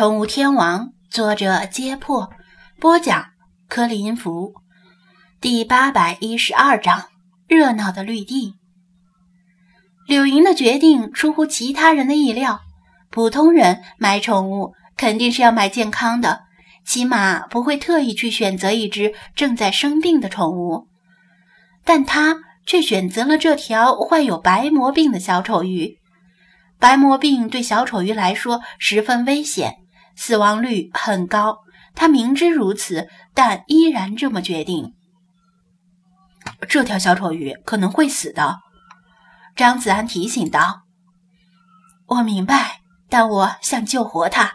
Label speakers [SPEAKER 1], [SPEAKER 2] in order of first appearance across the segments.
[SPEAKER 1] 宠物天王，作者：揭破，播讲：克林福，第八百一十二章：热闹的绿地。柳莹的决定出乎其他人的意料。普通人买宠物肯定是要买健康的，起码不会特意去选择一只正在生病的宠物。但他却选择了这条患有白魔病的小丑鱼。白魔病对小丑鱼来说十分危险，死亡率很高。他明知如此，但依然这么决定。这条小丑鱼可能会死的，张子安提醒道：“我明白，但我想救活它，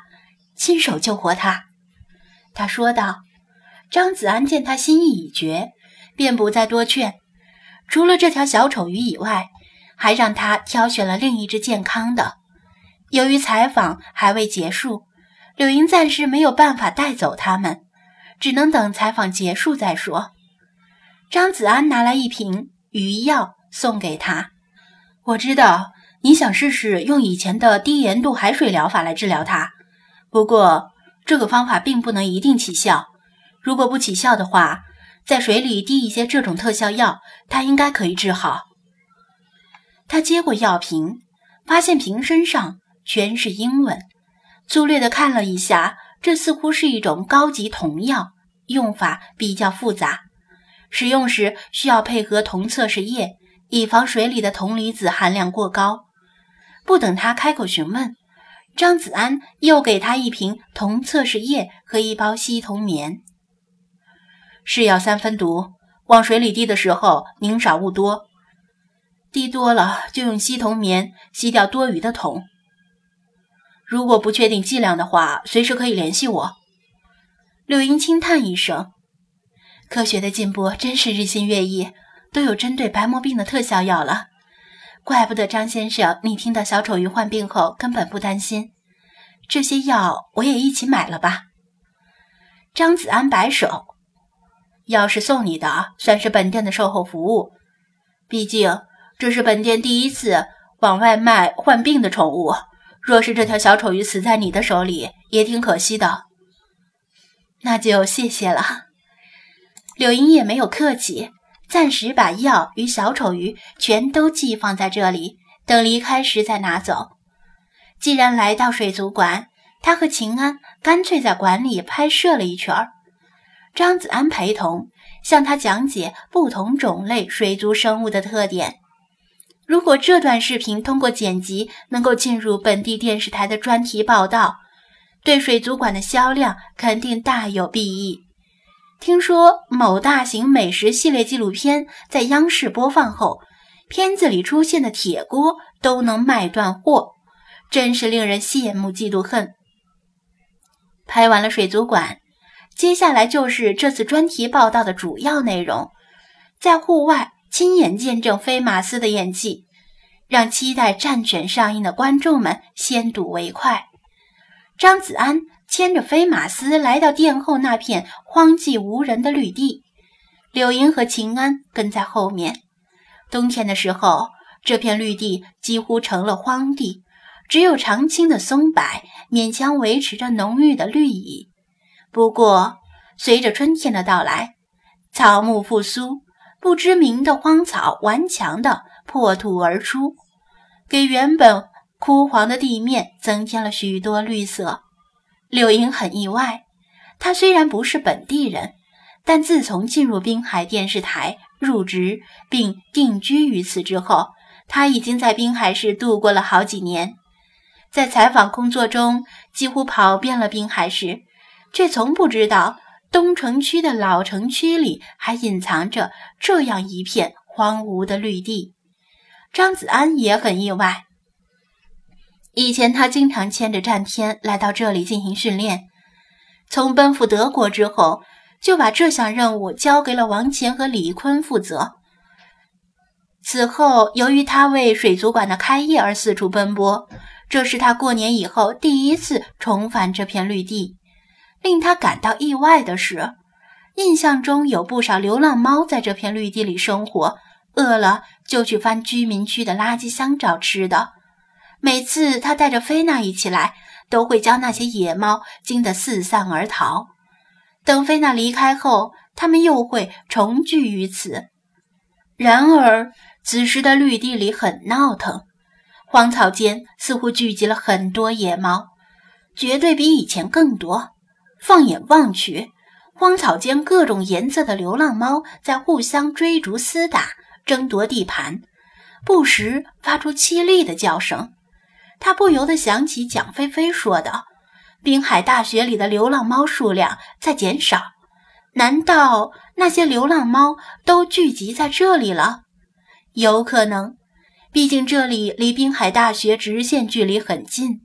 [SPEAKER 1] 亲手救活它。”他说道。张子安见他心意已决，便不再多劝。除了这条小丑鱼以外，还让他挑选了另一只健康的。由于采访还未结束，柳莹暂时没有办法带走他们，只能等采访结束再说。张子安拿来一瓶鱼药送给他。我知道你想试试用以前的低盐度海水疗法来治疗它，不过这个方法并不能一定起效。如果不起效的话，在水里滴一些这种特效药，它应该可以治好。他接过药瓶，发现瓶身上全是英文，粗略的看了一下，这似乎是一种高级铜药，用法比较复杂，使用时需要配合铜测试液，以防水里的铜离子含量过高。不等他开口询问，张子安又给他一瓶铜测试液和一包吸铜棉。是药三分毒，往水里滴的时候宁少勿多。滴多了就用吸铜棉吸掉多余的铜。如果不确定剂量的话，随时可以联系我。柳英轻叹一声：“科学的进步真是日新月异，都有针对白魔病的特效药了。怪不得张先生，你听到小丑鱼患病后根本不担心。这些药我也一起买了吧。”张子安摆手：“药是送你的，算是本店的售后服务。毕竟……”这是本店第一次往外卖患病的宠物。若是这条小丑鱼死在你的手里，也挺可惜的。那就谢谢了。柳莹也没有客气，暂时把药与小丑鱼全都寄放在这里，等离开时再拿走。既然来到水族馆，他和秦安干脆在馆里拍摄了一圈儿。张子安陪同，向他讲解不同种类水族生物的特点。如果这段视频通过剪辑能够进入本地电视台的专题报道，对水族馆的销量肯定大有裨益。听说某大型美食系列纪录片在央视播放后，片子里出现的铁锅都能卖断货，真是令人羡慕嫉妒恨。拍完了水族馆，接下来就是这次专题报道的主要内容，在户外。亲眼见证飞马斯的演技，让期待战犬上映的观众们先睹为快。张子安牵着飞马斯来到殿后那片荒寂无人的绿地，柳莹和秦安跟在后面。冬天的时候，这片绿地几乎成了荒地，只有常青的松柏勉强维持着浓郁的绿意。不过，随着春天的到来，草木复苏。不知名的荒草顽强地破土而出，给原本枯黄的地面增添了许多绿色。柳莹很意外，她虽然不是本地人，但自从进入滨海电视台入职并定居于此之后，她已经在滨海市度过了好几年。在采访工作中，几乎跑遍了滨海市，却从不知道。东城区的老城区里还隐藏着这样一片荒芜的绿地，张子安也很意外。以前他经常牵着战天来到这里进行训练，从奔赴德国之后，就把这项任务交给了王乾和李坤负责。此后，由于他为水族馆的开业而四处奔波，这是他过年以后第一次重返这片绿地。令他感到意外的是，印象中有不少流浪猫在这片绿地里生活，饿了就去翻居民区的垃圾箱找吃的。每次他带着菲娜一起来，都会将那些野猫惊得四散而逃。等菲娜离开后，他们又会重聚于此。然而，此时的绿地里很闹腾，荒草间似乎聚集了很多野猫，绝对比以前更多。放眼望去，荒草间各种颜色的流浪猫在互相追逐厮打，争夺地盘，不时发出凄厉的叫声。他不由得想起蒋菲菲说的：“滨海大学里的流浪猫数量在减少。”难道那些流浪猫都聚集在这里了？有可能，毕竟这里离滨海大学直线距离很近，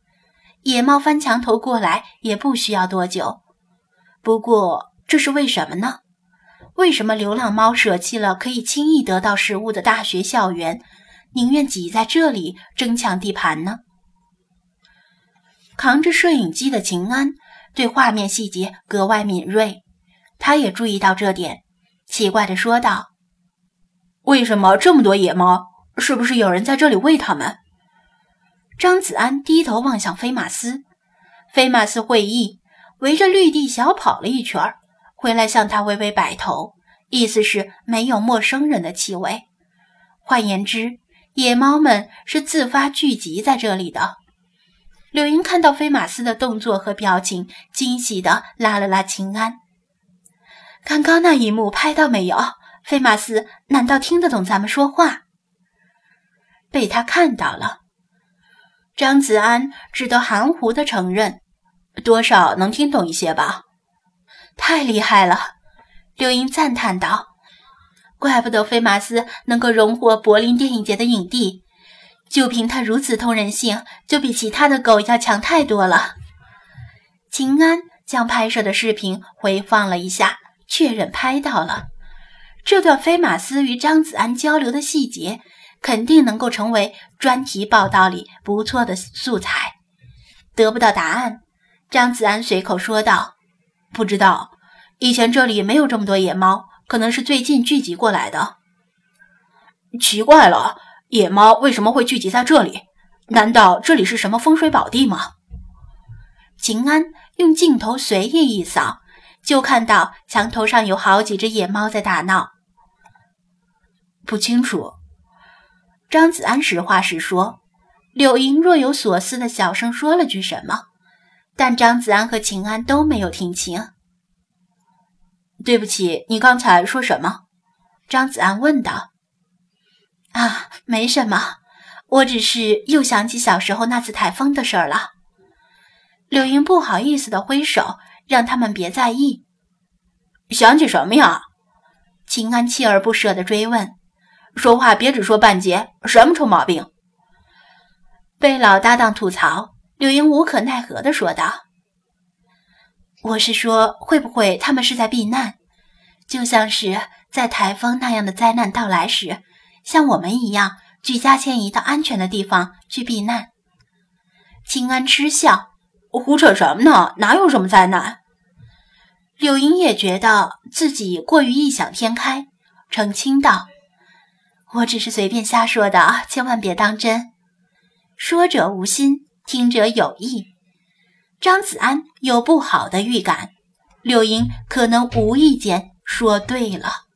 [SPEAKER 1] 野猫翻墙头过来也不需要多久。不过，这是为什么呢？为什么流浪猫舍弃了可以轻易得到食物的大学校园，宁愿挤在这里争抢地盘呢？扛着摄影机的秦安对画面细节格外敏锐。他也注意到这点，奇怪地说道：“
[SPEAKER 2] 为什么这么多野猫？是不是有人在这里喂它们？”
[SPEAKER 1] 张子安低头望向飞马斯，飞马斯会意，围着绿地小跑了一圈，回来向他微微摆头，意思是没有陌生人的气味。换言之，野猫们是自发聚集在这里的。柳莹看到菲马斯的动作和表情，惊喜地拉了拉秦安。刚刚那一幕拍到没有？菲马斯难道听得懂咱们说话？被他看到了，张子安只得含糊的承认：“
[SPEAKER 2] 多少能听懂一些吧。”
[SPEAKER 1] 太厉害了，刘英赞叹道：“怪不得菲马斯能够荣获柏林电影节的影帝，就凭他如此通人性，就比其他的狗要强太多了。”秦安将拍摄的视频回放了一下。确认拍到了这段菲马斯与张子安交流的细节，肯定能够成为专题报道里不错的素材。得不到答案，张子安随口说道：“
[SPEAKER 2] 不知道，以前这里没有这么多野猫，可能是最近聚集过来的。奇怪了，野猫为什么会聚集在这里？难道这里是什么风水宝地吗？”
[SPEAKER 1] 秦安用镜头随意一扫。就看到墙头上有好几只野猫在打闹。
[SPEAKER 2] 不清楚。
[SPEAKER 1] 张子安实话实说。柳莹若有所思的小声说了句什么，但张子安和秦安都没有听清。
[SPEAKER 2] 对不起，你刚才说什么？
[SPEAKER 1] 张子安问道。啊，没什么，我只是又想起小时候那次台风的事儿了。柳莹不好意思的挥手。让他们别在意。
[SPEAKER 2] 想起什么呀？
[SPEAKER 1] 秦安锲而不舍地追问。
[SPEAKER 2] 说话别只说半截，什么臭毛病？
[SPEAKER 1] 被老搭档吐槽，柳莹无可奈何地说道：“我是说，会不会他们是在避难？就像是在台风那样的灾难到来时，像我们一样举家迁移到安全的地方去避难？”秦安嗤笑。
[SPEAKER 2] 胡扯什么呢？哪有什么灾难？
[SPEAKER 1] 柳莹也觉得自己过于异想天开，澄清道：“我只是随便瞎说的，千万别当真。说者无心，听者有意。”张子安有不好的预感，柳莹可能无意间说对了。